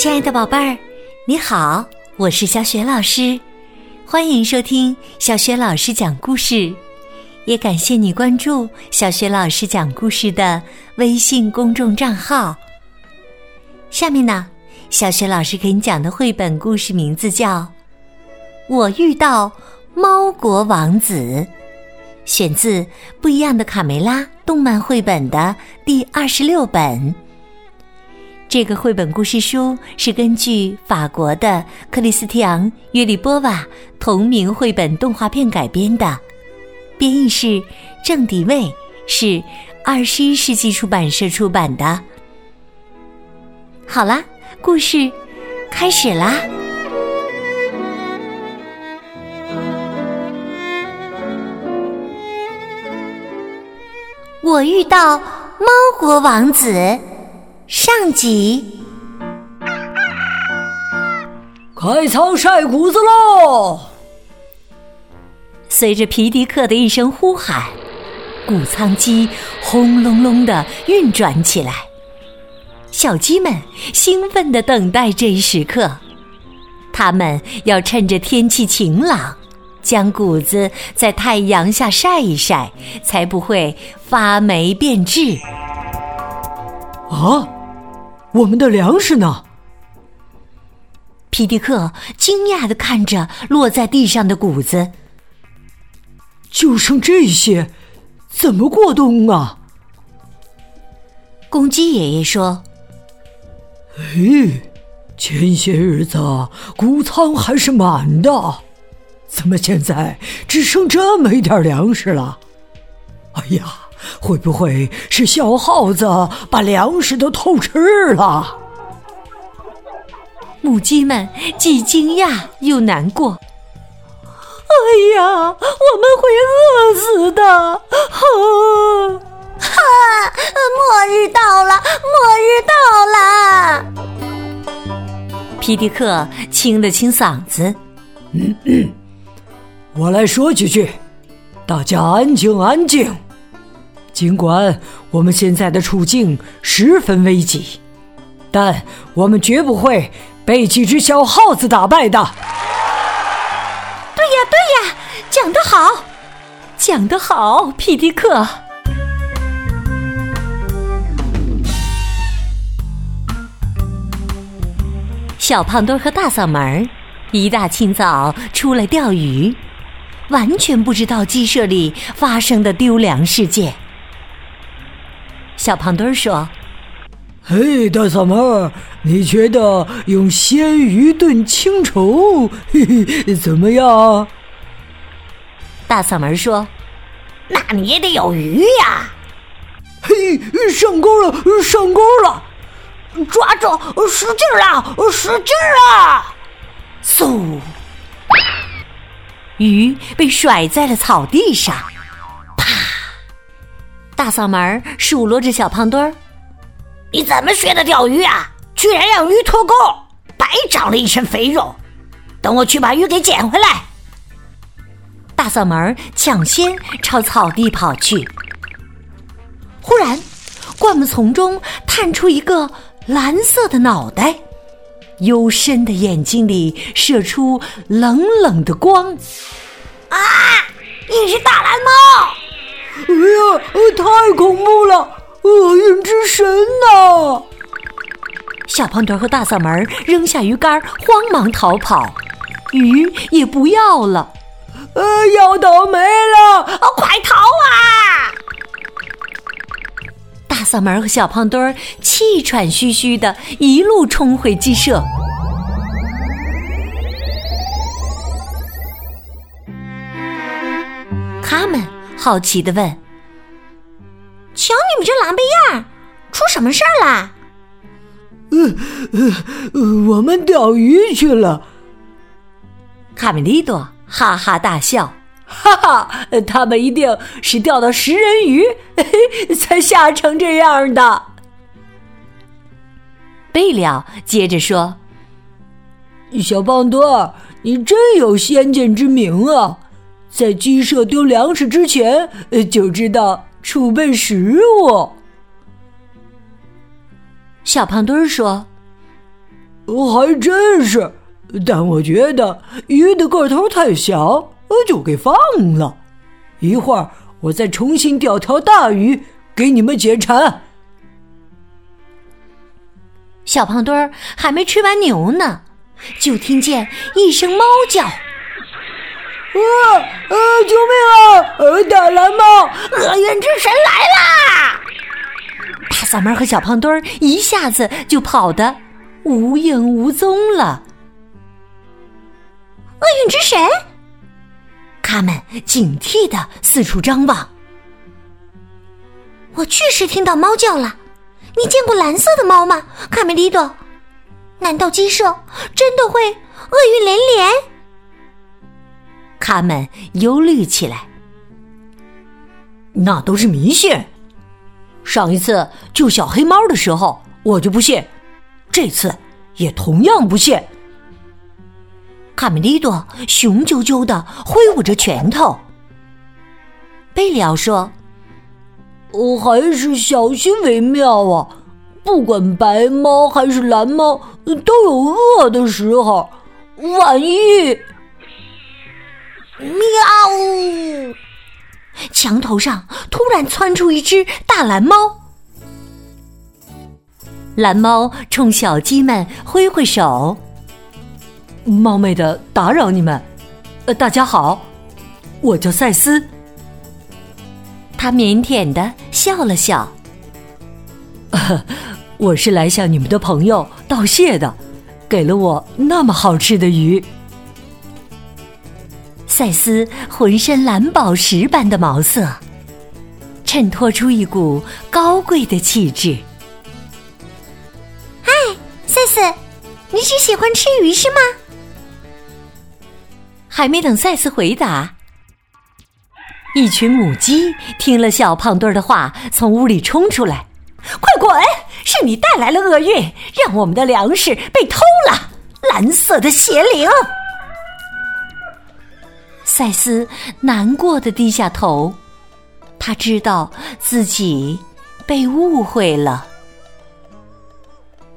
亲爱的宝贝儿，你好，我是小雪老师，欢迎收听小雪老师讲故事，也感谢你关注小雪老师讲故事的微信公众账号。下面呢，小雪老师给你讲的绘本故事名字叫《我遇到猫国王子》，选自《不一样的卡梅拉》动漫绘本的第二十六本。这个绘本故事书是根据法国的克里斯蒂昂·约里波瓦同名绘本动画片改编的，编译是郑迪卫，是二十一世纪出版社出版的。好啦，故事开始啦！我遇到猫国王子。上集，开仓晒谷子喽！随着皮迪克的一声呼喊，谷仓机轰隆隆的运转起来。小鸡们兴奋的等待这一时刻，它们要趁着天气晴朗，将谷子在太阳下晒一晒，才不会发霉变质。啊！我们的粮食呢？皮迪克惊讶的看着落在地上的谷子，就剩这些，怎么过冬啊？公鸡爷爷说：“哎，前些日子谷仓还是满的，怎么现在只剩这么一点粮食了？哎呀！”会不会是小耗子把粮食都偷吃了？母鸡们既惊讶又难过。哎呀，我们会饿死的！哈，哈末日到了，末日到了！皮迪克清了清嗓子，嗯嗯，我来说几句，大家安静，安静。尽管我们现在的处境十分危急，但我们绝不会被几只小耗子打败的。对呀，对呀，讲得好，讲得好，皮迪克。小胖墩和大嗓门一大清早出来钓鱼，完全不知道鸡舍里发生的丢粮事件。小胖墩儿说：“嘿，大嗓门，你觉得用鲜鱼炖青绸 嘿嘿怎么样？”大嗓门说：“那你也得有鱼呀！”嘿，上钩了，上钩了！抓住，使劲儿啊，使劲儿啊！嗖，鱼被甩在了草地上。大嗓门数落着小胖墩儿：“你怎么学的钓鱼啊？居然让鱼脱钩，白长了一身肥肉！等我去把鱼给捡回来。”大嗓门抢先朝草地跑去。忽然，灌木丛中探出一个蓝色的脑袋，幽深的眼睛里射出冷冷的光。啊！你是大蓝猫！哎呀，太恐怖了！厄运之神呐！小胖墩和大嗓门扔下鱼竿，慌忙逃跑，鱼也不要了。呃，要倒霉了！快逃啊！大嗓门和小胖墩气喘吁吁的，一路冲回鸡舍。好奇的问：“瞧你们这狼狈样，出什么事儿啦？”“呃呃，我们钓鱼去了。”卡梅利多哈哈大笑：“哈哈，他们一定是钓到食人鱼，才吓成这样的。”贝利奥接着说：“小胖墩儿，你真有先见之明啊！”在鸡舍丢粮食之前，就知道储备食物。小胖墩儿说：“还真是。但我觉得鱼的个头太小，就给放了。一会儿我再重新钓条大鱼给你们解馋。小胖墩儿还没吃完牛呢，就听见一声猫叫：“啊啊！救命啊！呃，大蓝猫，厄运之神来啦！”大嗓门和小胖墩儿一下子就跑得无影无踪了。厄运之神，他们警惕的四处张望。我确实听到猫叫了。你见过蓝色的猫吗，卡梅利多？难道鸡舍真的会厄运连连？他们忧虑起来。那都是迷信。上一次救小黑猫的时候，我就不信，这次也同样不信。卡梅利多雄赳赳的挥舞着拳头。贝里奥说。我还是小心为妙啊！不管白猫还是蓝猫，都有饿的时候。万一……喵！墙头上突然窜出一只大蓝猫。蓝猫冲小鸡们挥挥手：“冒昧的打扰你们，呃，大家好，我叫赛斯。”他腼腆的笑了笑，我是来向你们的朋友道谢的，给了我那么好吃的鱼。赛斯浑身蓝宝石般的毛色，衬托出一股高贵的气质。嗨，赛斯，你只喜欢吃鱼是吗？还没等赛斯回答。一群母鸡听了小胖墩儿的话，从屋里冲出来，快滚！是你带来了厄运，让我们的粮食被偷了。蓝色的邪灵！赛斯难过的低下头，他知道自己被误会了。